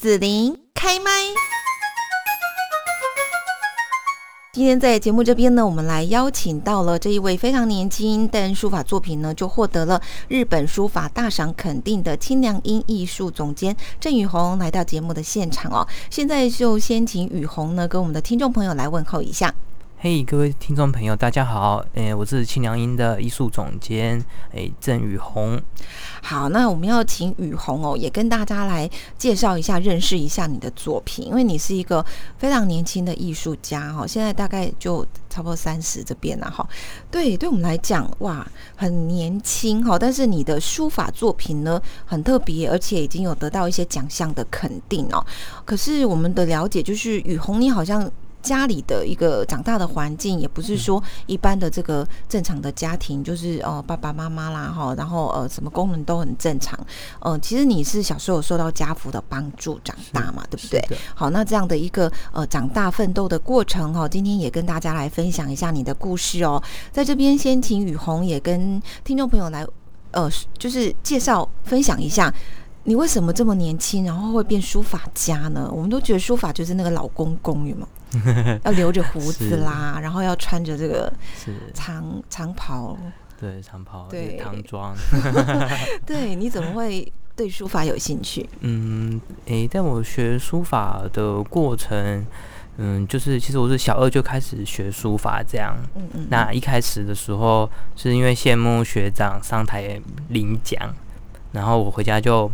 紫琳开麦。今天在节目这边呢，我们来邀请到了这一位非常年轻，但书法作品呢就获得了日本书法大赏肯定的清凉音艺术总监郑雨红来到节目的现场哦。现在就先请雨红呢跟我们的听众朋友来问候一下。嘿，各位听众朋友，大家好，诶，我是清凉音的艺术总监，诶，郑雨红。好，那我们要请雨红哦，也跟大家来介绍一下、认识一下你的作品，因为你是一个非常年轻的艺术家哈，现在大概就差不多三十这边了哈。对，对我们来讲，哇，很年轻哈，但是你的书法作品呢很特别，而且已经有得到一些奖项的肯定哦。可是我们的了解就是，雨红你好像。家里的一个长大的环境，也不是说一般的这个正常的家庭，就是哦爸爸妈妈啦哈，然后呃什么功能都很正常。呃，其实你是小时候受到家父的帮助长大嘛，对不对？好，那这样的一个呃长大奋斗的过程哈，今天也跟大家来分享一下你的故事哦。在这边先请雨虹也跟听众朋友来呃，就是介绍分享一下。你为什么这么年轻，然后会变书法家呢？我们都觉得书法就是那个老公公，有吗？要留着胡子啦，然后要穿着这个长长袍，对长袍，对唐装。对，你怎么会对书法有兴趣？嗯，诶，在我学书法的过程，嗯，就是其实我是小二就开始学书法，这样。嗯嗯。那一开始的时候，是因为羡慕学长上台领奖，然后我回家就。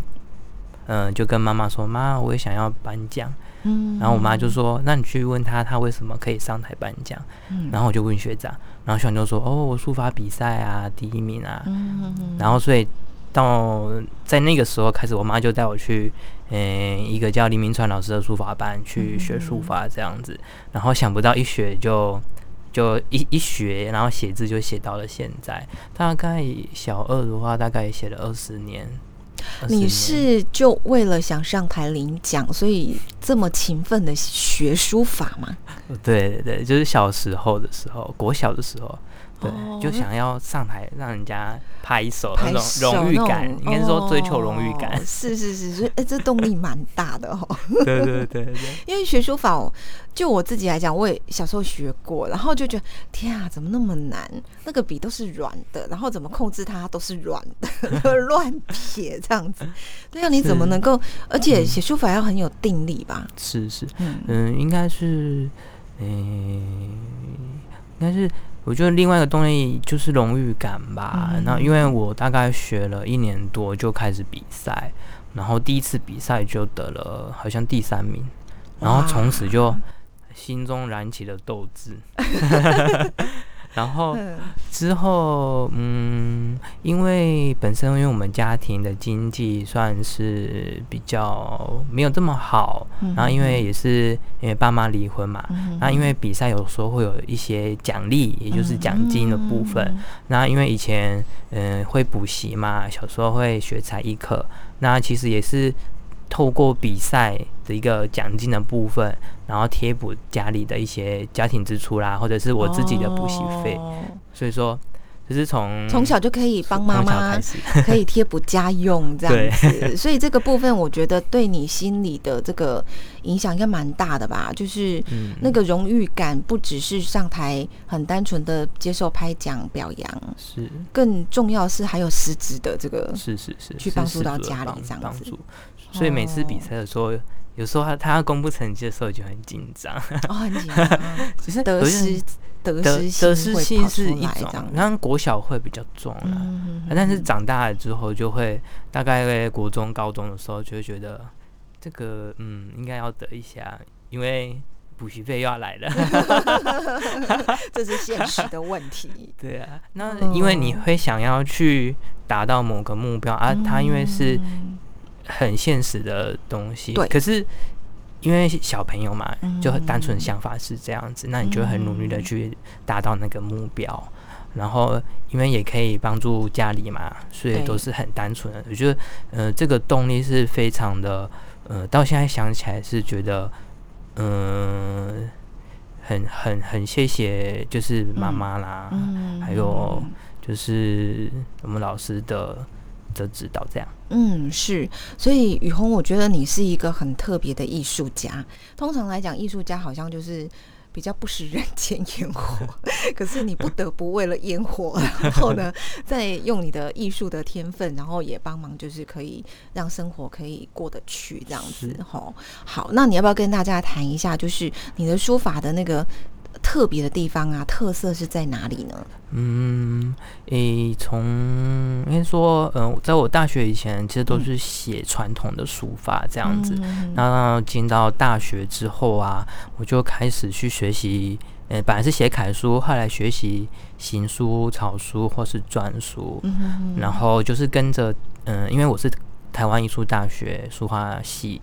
嗯，就跟妈妈说：“妈，我也想要颁奖。”嗯，然后我妈就说：“那你去问他，他为什么可以上台颁奖？”嗯，然后我就问学长，然后学长就说：“哦，我书法比赛啊，第一名啊。”嗯然后所以到在那个时候开始，我妈就带我去嗯一个叫黎明川老师的书法班去学书法这样子。然后想不到一学就就一一学，然后写字就写到了现在。大概小二的话，大概写了二十年。你是就为了想上台领奖，所以这么勤奋的学书法吗？对对对，就是小时候的时候，国小的时候。对，就想要上台让人家拍手，那种荣誉感，应该是说追求荣誉感。是是是所以，哎，这动力蛮大的哦。对对对对。因为学书法，就我自己来讲，我也小时候学过，然后就觉得天啊，怎么那么难？那个笔都是软的，然后怎么控制它都是软的，乱撇这样子。对啊，你怎么能够？而且写书法要很有定力吧？是是，嗯嗯，应该是，嗯，应该是。我觉得另外一个动力就是荣誉感吧。那因为我大概学了一年多就开始比赛，然后第一次比赛就得了好像第三名，然后从此就心中燃起了斗志。然后之后，嗯，因为本身因为我们家庭的经济算是比较没有这么好，然后因为也是因为爸妈离婚嘛，那因为比赛有时候会有一些奖励，也就是奖金的部分。那因为以前嗯会补习嘛，小时候会学才艺课，那其实也是。透过比赛的一个奖金的部分，然后贴补家里的一些家庭支出啦，或者是我自己的补习费，所以说就是从从小就可以帮妈妈 可以贴补家用这样子，所以这个部分我觉得对你心里的这个影响应该蛮大的吧，就是那个荣誉感不只是上台很单纯的接受拍奖表扬，是。更重要是还有实质的这个是是是去帮助到家里这样子。所以每次比赛的时候，有时候他他要公布成绩的时候就很紧张，哦，很紧张。其实得失得失得失心是一种，然后国小会比较重了，但是长大了之后就会，大概在国中、高中的时候就会觉得这个嗯应该要得一下，因为补习费又要来了，这是现实的问题。对啊，那因为你会想要去达到某个目标啊，他因为是。很现实的东西，对。可是因为小朋友嘛，就很单纯的想法是这样子，那你就很努力的去达到那个目标，然后因为也可以帮助家里嘛，所以都是很单纯的。我觉得，呃，这个动力是非常的，呃，到现在想起来是觉得，嗯，很很很谢谢，就是妈妈啦，还有就是我们老师的。的指导，这样。嗯，是，所以雨虹，我觉得你是一个很特别的艺术家。通常来讲，艺术家好像就是比较不食人间烟火，可是你不得不为了烟火，然后呢，再用你的艺术的天分，然后也帮忙，就是可以让生活可以过得去这样子。吼，好，那你要不要跟大家谈一下，就是你的书法的那个？特别的地方啊，特色是在哪里呢？嗯，诶，从应该说，嗯，在我大学以前，其实都是写传统的书法这样子。那进到大学之后啊，我就开始去学习，呃，本来是写楷书，后来学习行书、草书或是篆书。然后就是跟着，嗯，因为我是台湾艺术大学书画系。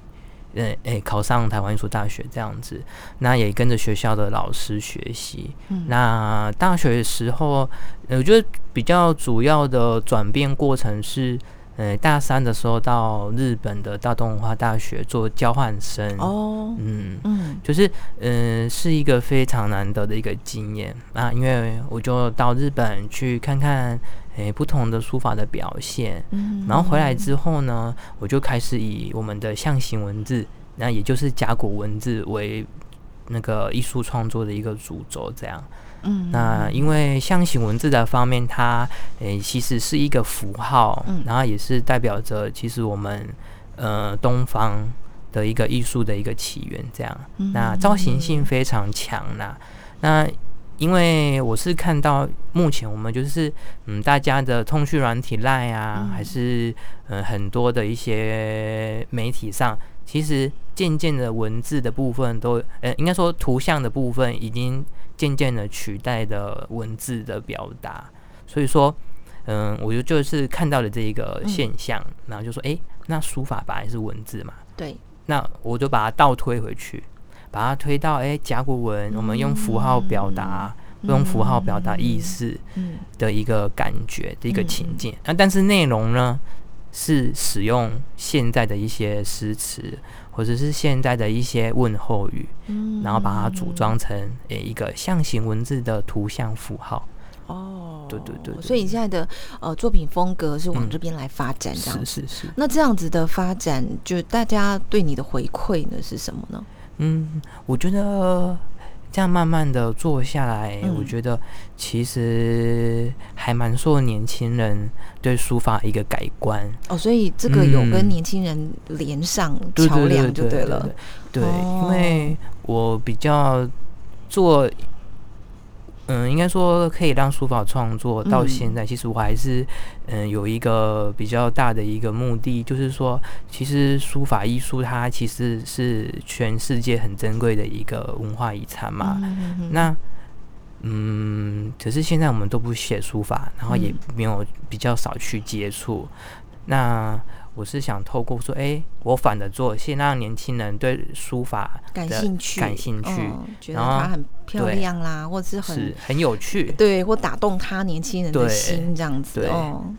呃，诶，考上台湾艺术大学这样子，那也跟着学校的老师学习。那大学的时候，我觉得比较主要的转变过程是，呃，大三的时候到日本的大东文化大学做交换生。哦，嗯嗯，就是，嗯，是一个非常难得的一个经验啊，因为我就到日本去看看。诶，不同的书法的表现，嗯，然后回来之后呢，我就开始以我们的象形文字，那也就是甲骨文字为那个艺术创作的一个主轴，这样，嗯，那因为象形文字的方面，它诶其实是一个符号，嗯，然后也是代表着其实我们呃东方的一个艺术的一个起源，这样，那造型性非常强呐，那。因为我是看到目前我们就是嗯，大家的通讯软体赖啊，还是嗯很多的一些媒体上，其实渐渐的文字的部分都呃，应该说图像的部分已经渐渐的取代的文字的表达，所以说嗯，我就就是看到了这一个现象，然后就说哎，那书法本来是文字嘛，对，那我就把它倒推回去。把它推到哎甲骨文，我们用符号表达，用符号表达意思的一个感觉的一个情境。那但是内容呢，是使用现在的一些诗词，或者是现在的一些问候语，然后把它组装成诶一个象形文字的图像符号。哦，对对对，所以你现在的呃作品风格是往这边来发展，这样是是是。那这样子的发展，就大家对你的回馈呢是什么呢？嗯，我觉得这样慢慢的做下来，我觉得其实还蛮受年轻人对书法一个改观。哦，所以这个有跟年轻人连上桥梁就对了，对，因为我比较做。嗯，应该说可以让书法创作到现在，其实我还是嗯有一个比较大的一个目的，就是说，其实书法艺术它其实是全世界很珍贵的一个文化遗产嘛。那嗯，可是现在我们都不写书法，然后也没有比较少去接触。那我是想透过说，哎，我反着做，先让年轻人对书法感兴趣，感兴趣，觉得它很漂亮啦，或者是很很有趣，对，或打动他年轻人的心这样子。对，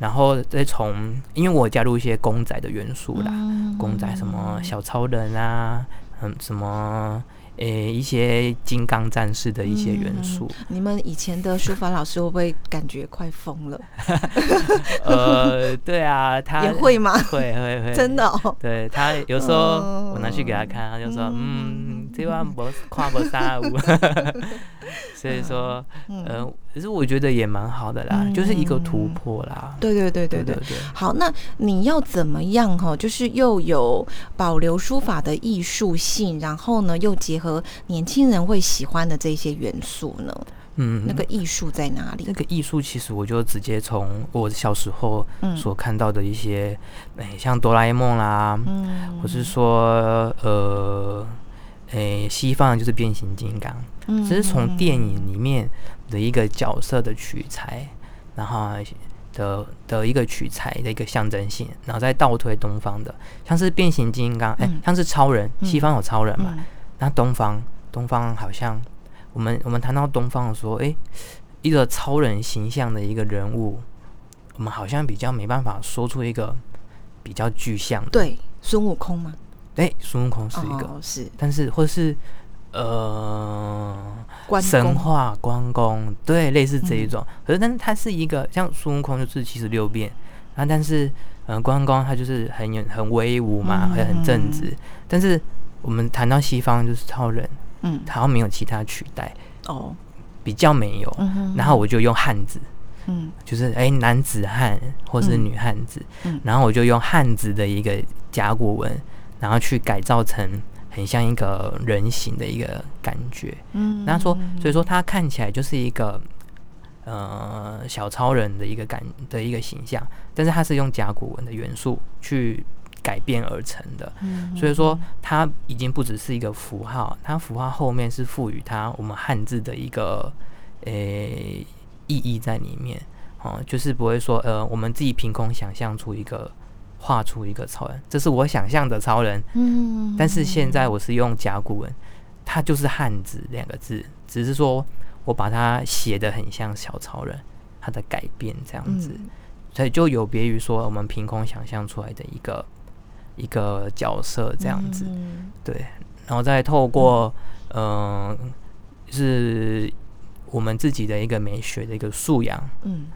然后再从，因为我加入一些公仔的元素啦，公仔什么小超人啊，嗯，什么。诶，一些金刚战士的一些元素。你们以前的书法老师会不会感觉快疯了？呃，对啊，他也会吗？会会会，真的。哦。对他有时候我拿去给他看，他就说：“嗯，这把不跨不三五。”所以说，嗯，可是我觉得也蛮好的啦，就是一个突破啦。对对对对对对。好，那你要怎么样哈？就是又有保留书法的艺术性，然后呢，又结合年轻人会喜欢的这些元素呢？嗯，那个艺术在哪里？那个艺术其实我就直接从我小时候所看到的一些，哎，像哆啦 A 梦啦，嗯，或是说，呃。诶，西方就是变形金刚，只是从电影里面的一个角色的取材，然后的的一个取材的一个象征性，然后再倒推东方的，像是变形金刚，哎，像是超人，西方有超人嘛？那东方，东方好像我们我们谈到东方的时候，哎，一个超人形象的一个人物，我们好像比较没办法说出一个比较具象的，对，孙悟空吗？哎，孙悟空是一个，是，但是或是呃，神话关公，对，类似这一种。可是，但是它是一个像孙悟空就是七十六变，啊，但是嗯，关公他就是很有很威武嘛，会很正直。但是我们谈到西方就是超人，嗯，好像没有其他取代哦，比较没有。然后我就用汉字，嗯，就是哎男子汉或是女汉子，嗯，然后我就用汉字的一个甲骨文，然后去改造成。很像一个人形的一个感觉，嗯，那说，所以说他看起来就是一个呃小超人的一个感的一个形象，但是它是用甲骨文的元素去改变而成的，嗯，所以说它已经不只是一个符号，它符号后面是赋予它我们汉字的一个诶意义在里面，哦，就是不会说呃我们自己凭空想象出一个。画出一个超人，这是我想象的超人。嗯，但是现在我是用甲骨文，它就是汉字两个字，只是说我把它写的很像小超人，它的改变这样子，所以就有别于说我们凭空想象出来的一个一个角色这样子。对，然后再透过嗯，是我们自己的一个美学的一个素养，嗯，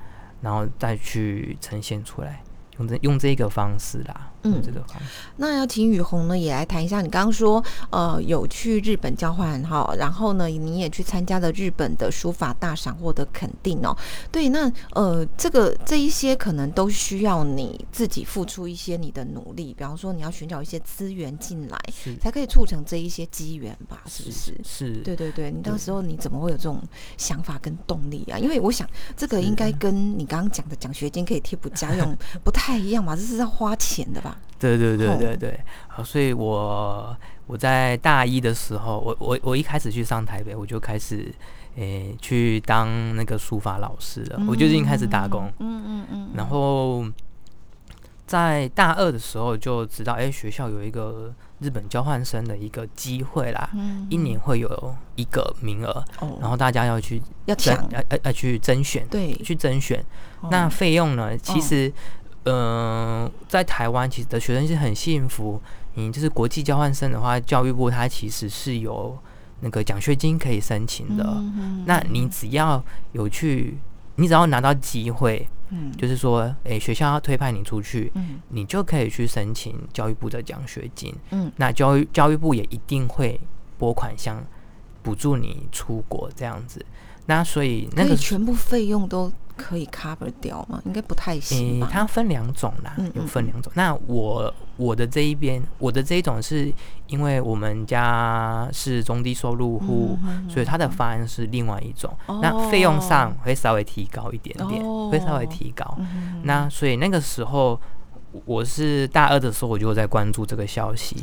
然后再去呈现出来。用这用这个方式啦，嗯，这个方式。那要请雨虹呢，也来谈一下。你刚刚说，呃，有去日本交换哈，然后呢，你也去参加了日本的书法大赏，获得肯定哦。对，那呃，这个这一些可能都需要你自己付出一些你的努力，比方说你要寻找一些资源进来，才可以促成这一些机缘吧？是不是？是，对对对。你到时候你怎么会有这种想法跟动力啊？因为我想这个应该跟你刚刚讲的奖学金可以贴补家用 不太。太一样嘛，这是要花钱的吧？对对对对对，好，所以我我在大一的时候，我我我一开始去上台北，我就开始诶去当那个书法老师了，我就已经开始打工，嗯嗯嗯，然后在大二的时候就知道，哎，学校有一个日本交换生的一个机会啦，一年会有一个名额，然后大家要去要抢，要要要去甄选，对，去甄选，那费用呢，其实。嗯，在台湾其实的学生是很幸福。你就是国际交换生的话，教育部它其实是有那个奖学金可以申请的。那你只要有去，你只要拿到机会，嗯，就是说，哎，学校要推派你出去，嗯，你就可以去申请教育部的奖学金。嗯，那教育教育部也一定会拨款项补助你出国这样子。那所以那个全部费用都。可以 cover 掉吗？应该不太行吧。它分两种啦，有分两种。那我我的这一边，我的这一种是因为我们家是中低收入户，所以它的方案是另外一种。那费用上会稍微提高一点点，会稍微提高。那所以那个时候。我是大二的时候，我就在关注这个消息，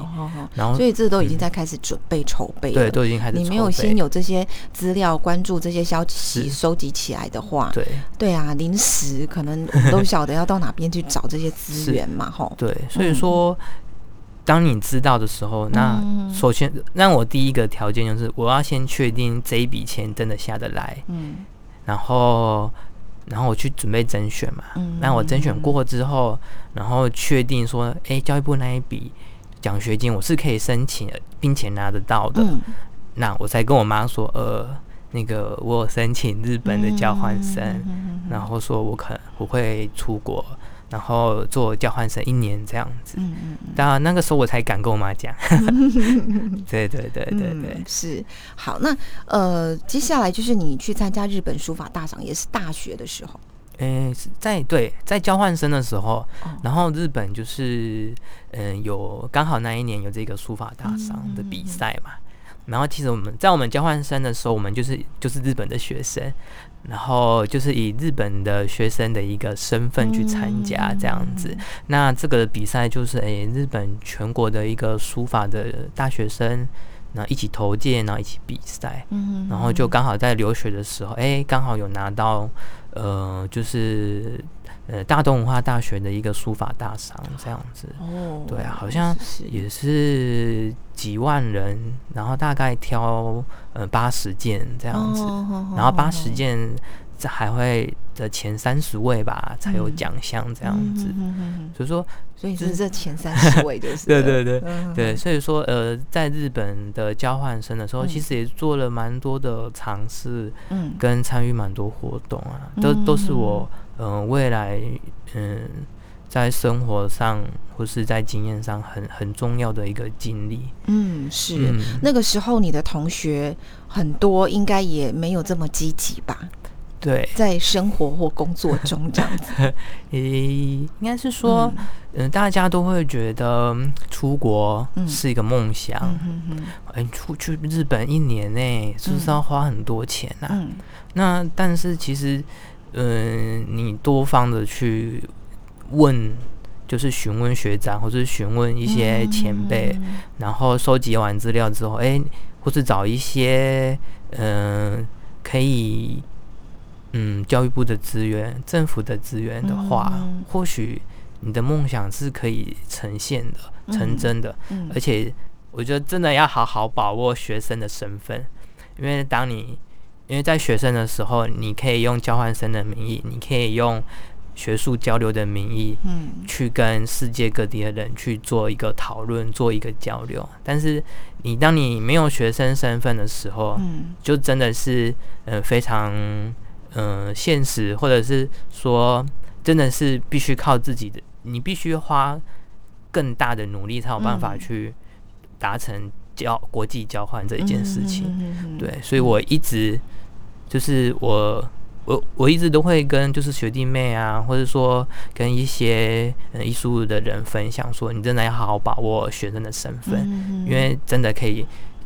然后所以这都已经在开始准备筹备，对，都已经开始。你没有先有这些资料，关注这些消息，收集起来的话，对，对啊，临时可能我们都晓得要到哪边去找这些资 源嘛，吼，对，所以说，当你知道的时候，那首先，让我第一个条件就是我要先确定这一笔钱真的下得来，嗯，然后。然后我去准备甄选嘛，那我甄选过之后，然后确定说，哎，教育部那一笔奖学金我是可以申请，并且拿得到的，那我才跟我妈说，呃，那个我有申请日本的交换生，然后说我可能我会出国。然后做交换生一年这样子，嗯嗯当然那个时候我才敢跟我妈讲，对对对对对，是好。那呃，接下来就是你去参加日本书法大赏，也是大学的时候。诶，在对在交换生的时候，然后日本就是嗯有刚好那一年有这个书法大赏的比赛嘛。然后其实我们在我们交换生的时候，我们就是就是日本的学生。然后就是以日本的学生的一个身份去参加这样子，那这个比赛就是诶，日本全国的一个书法的大学生，然后一起投件，然后一起比赛，然后就刚好在留学的时候，哎，刚好有拿到，呃，就是。呃，大东文化大学的一个书法大赏这样子，哦，对啊，好像也是几万人，然后大概挑呃八十件这样子，然后八十件这还会的前三十位吧才有奖项这样子，所以说，所以就是这前三十位就是 对对对。对，所以说呃，在日本的交换生的时候，其实也做了蛮多的尝试，嗯，跟参与蛮多活动啊，都都是我。嗯，未来嗯，在生活上或是在经验上很很重要的一个经历。嗯，是。那个时候你的同学很多，应该也没有这么积极吧？对，在生活或工作中这样子，诶，应该是说，嗯，大家都会觉得出国是一个梦想，嗯出去日本一年呢，是不是要花很多钱啊？嗯，那但是其实，嗯，你多方的去问，就是询问学长或者询问一些前辈，然后收集完资料之后，哎，或是找一些，嗯，可以。嗯，教育部的资源、政府的资源的话，或许你的梦想是可以呈现的、成真的。而且，我觉得真的要好好把握学生的身份，因为当你因为在学生的时候，你可以用交换生的名义，你可以用学术交流的名义，嗯，去跟世界各地的人去做一个讨论、做一个交流。但是，你当你没有学生身份的时候，嗯，就真的是呃非常。嗯，现实或者是说，真的是必须靠自己的，你必须花更大的努力才有办法去达成交国际交换这一件事情。对，所以我一直就是我我我一直都会跟就是学弟妹啊，或者说跟一些艺术的人分享说，你真的要好好把握学生的身份，因为真的可以。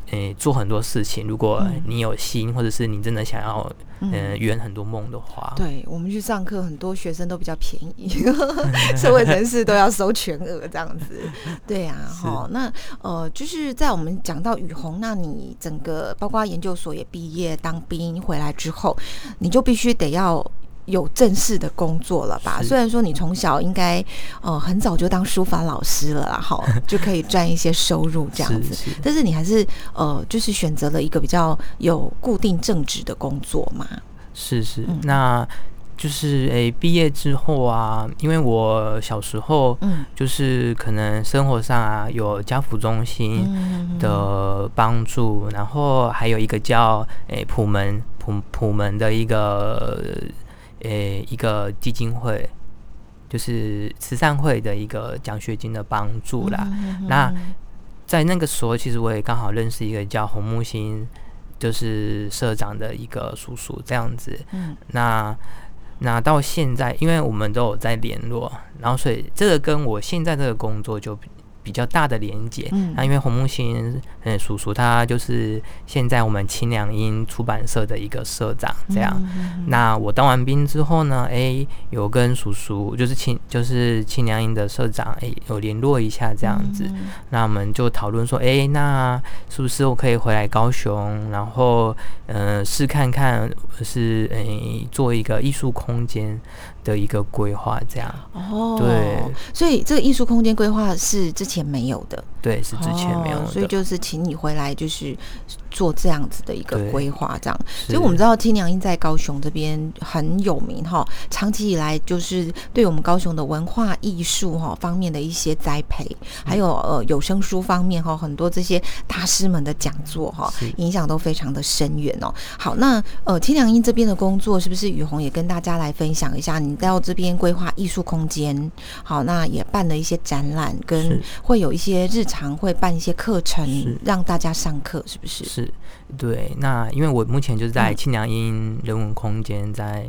诶，做很多事情，如果你有心，或者是你真的想要，嗯，圆很多梦的话，对我们去上课，很多学生都比较便宜，社会人士都要收全额这样子。对呀，哈，那呃，就是在我们讲到雨虹，那你整个包括研究所也毕业，当兵回来之后，你就必须得要。有正式的工作了吧？虽然说你从小应该呃很早就当书法老师了啦，好 就可以赚一些收入这样子，但是你还是呃就是选择了一个比较有固定正职的工作嘛？是是，那就是诶毕业之后啊，因为我小时候嗯就是可能生活上啊有家福中心的帮助，然后还有一个叫诶普门普普门的一个。诶，一个基金会，就是慈善会的一个奖学金的帮助啦。那在那个时候，其实我也刚好认识一个叫红木星，就是社长的一个叔叔这样子。嗯，那那到现在，因为我们都有在联络，然后所以这个跟我现在这个工作就。比较大的连接，那因为红木星嗯叔叔他就是现在我们清凉音出版社的一个社长，这样。那我当完兵之后呢，哎，有跟叔叔就是清就是清凉音的社长，哎，有联络一下这样子。那我们就讨论说，哎，那是不是我可以回来高雄，然后嗯试看看是哎做一个艺术空间。的一个规划，这样哦，对，所以这个艺术空间规划是之前没有的，对，是之前没有，所以就是请你回来，就是。做这样子的一个规划，这样，所以我们知道青娘音在高雄这边很有名哈，长期以来就是对我们高雄的文化艺术哈方面的一些栽培，还有呃有声书方面哈，很多这些大师们的讲座哈，影响都非常的深远哦。好，那呃青娘音这边的工作是不是雨虹也跟大家来分享一下？你到这边规划艺术空间，好，那也办了一些展览，跟会有一些日常会办一些课程让大家上课，是不是？是。对，那因为我目前就是在清凉音人文空间在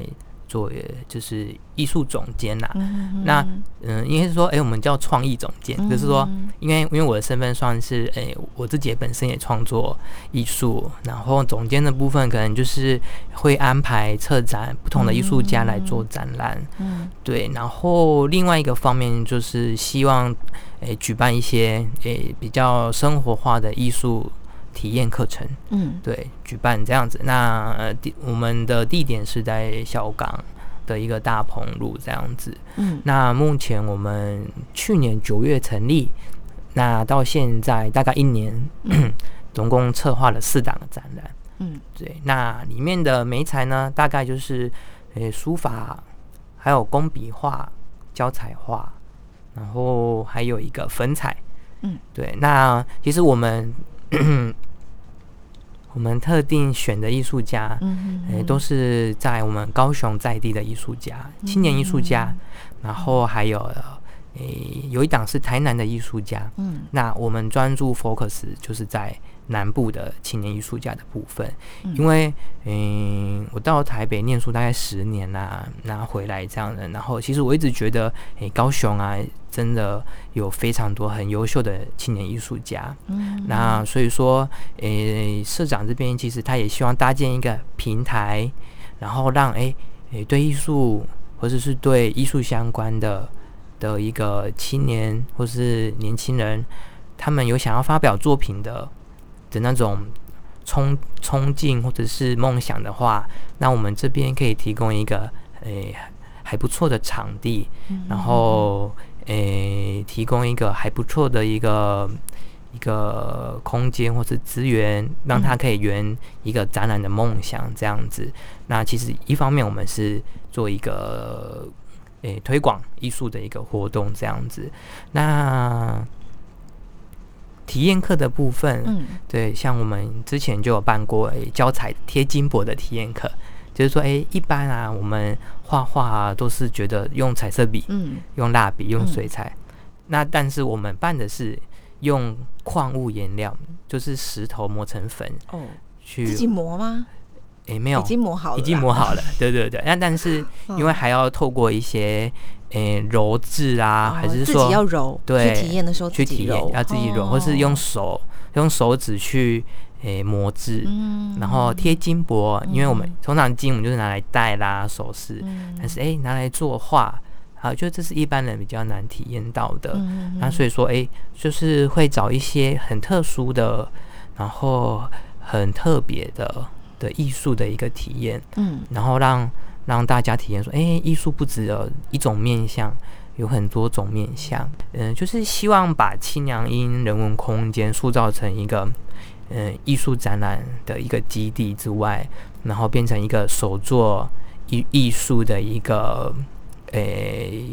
做，就是艺术总监呐。那嗯，应该是说，哎，我们叫创意总监，就是说，因为因为我的身份算是，哎，我自己本身也创作艺术，然后总监的部分可能就是会安排策展不同的艺术家来做展览。嗯，对，然后另外一个方面就是希望，哎，举办一些，哎，比较生活化的艺术。体验课程，嗯，对，举办这样子。那地我们的地点是在小港的一个大棚路这样子。嗯，那目前我们去年九月成立，那到现在大概一年，总共策划了四档展览。嗯，对，那里面的媒材呢，大概就是呃书法，还有工笔画、胶彩画，然后还有一个粉彩。嗯，对，那其实我们。我们特定选的艺术家，嗯都是在我们高雄在地的艺术家，青年艺术家，然后还有诶，有一档是台南的艺术家，嗯，那我们专注 focus 就是在南部的青年艺术家的部分，嗯。因为嗯，我到台北念书大概十年啦、然后回来这样的，然后其实我一直觉得，诶，高雄啊，真的有非常多很优秀的青年艺术家，嗯，那所以说，诶，社长这边其实他也希望搭建一个平台，然后让诶诶对艺术或者是对艺术相关的的一个青年或是年轻人，他们有想要发表作品的的那种冲冲劲或者是梦想的话，那我们这边可以提供一个诶还不错的场地，然后诶提供一个还不错的一个一个空间或是资源，让他可以圆一个展览的梦想这样子。那其实一方面我们是做一个诶推广艺术的一个活动这样子，那。体验课的部分，嗯。对，像我们之前就有办过诶教彩贴金箔的体验课，就是说，诶，一般啊，我们画画啊，都是觉得用彩色笔、嗯。用蜡笔、用嗯水彩，那但是我们办的是用矿物颜料，就是石头磨成粉哦，去，自己磨吗？诶，没有。已，经磨好了，已经磨好了，对对对，那但是 因为还要透过一些诶揉制啊，哦还是说自己要揉，对去体验的时候去体验要自己揉，或是用哦，手用手指去诶磨制。嗯。然后贴金箔，因为我们嗯。通常金我们就是拿来戴啦、首饰，嗯。但是诶拿来作画，啊，就这是一般人比较难体验到的。嗯。那所以说，诶，就是会找一些很特殊的，然后很特别的的艺术的一个体验，嗯。然后让让大家体验说，诶，艺术不只有一种面向。有很多种面向，嗯、就是希望把清凉音人文空间塑造成一个，嗯、艺术展览的一个基地之外，然后变成一个手作艺艺术的一个，诶、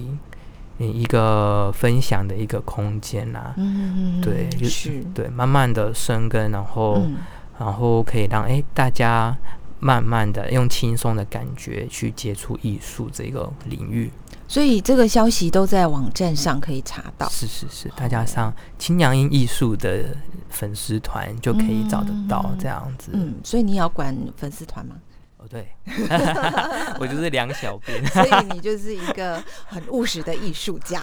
一个分享的一个空间啦、嗯，对，就是。是，对，慢慢的生根，然后、嗯。然后可以让诶大家慢慢的用轻松的感觉去接触艺术这个领域。所以这个消息都在网站上可以查到。是是是，大家上青阳音艺术的粉丝团就可以找得到这样子。嗯，所以你也要管粉丝团吗？哦，对，我就是梁小编。所以你就是一个很务实的艺术家，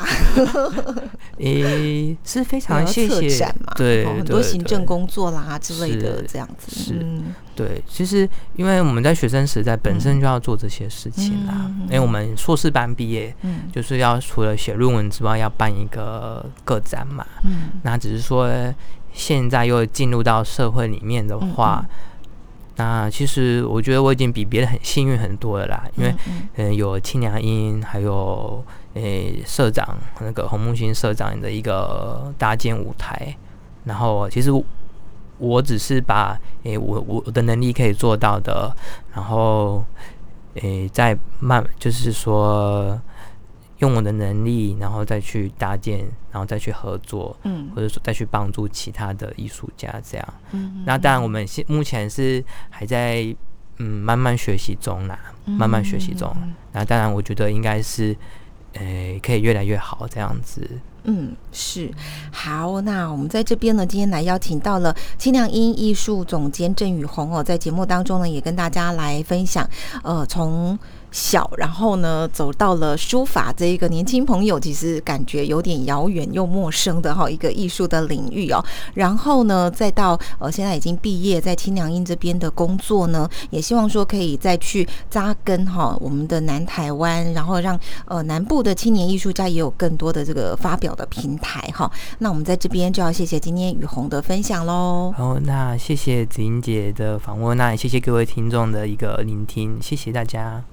诶、是非常谢谢嘛，对哦很多行政工作啦之类的这样子。是嗯对，其实因为我们在学生时代本身就要做这些事情啦，因为我们硕士班毕业，嗯。就是要除了写论文之外，要办一个个展嘛。嗯。那只是说现在又进入到社会里面的话，嗯那其实我觉得我已经比别人很幸运很多了啦，因为嗯嗯、有清凉音，还有诶、社长那个洪木星社长的一个搭建舞台，然后其实我我只是把诶、我我的能力可以做到的，然后诶、再慢就是说用我的能力，然后再去搭建，然后再去合作，嗯或者说再去帮助其他的艺术家这样。嗯那当然，我们现目前是还在嗯慢慢学习中啦，慢慢学习中。嗯那当然，我觉得应该是，诶，可以越来越好这样子。嗯，是好。那我们在这边呢，今天来邀请到了清凉音艺术总监郑雨红哦，在节目当中呢，也跟大家来分享，呃，从小然后呢走到了书法这一个年轻朋友，其实感觉有点遥远又陌生的哈、一个艺术的领域哦。然后呢，再到呃现在已经毕业，在清凉音这边的工作呢，也希望说可以再去扎根哈、我们的南台湾，然后让呃南部的青年艺术家也有更多的这个发表的平台哈。那我们在这边就要谢谢今天雨红的分享喽。好，那谢谢子英姐的访问，那也谢谢各位听众的一个聆听，谢谢大家。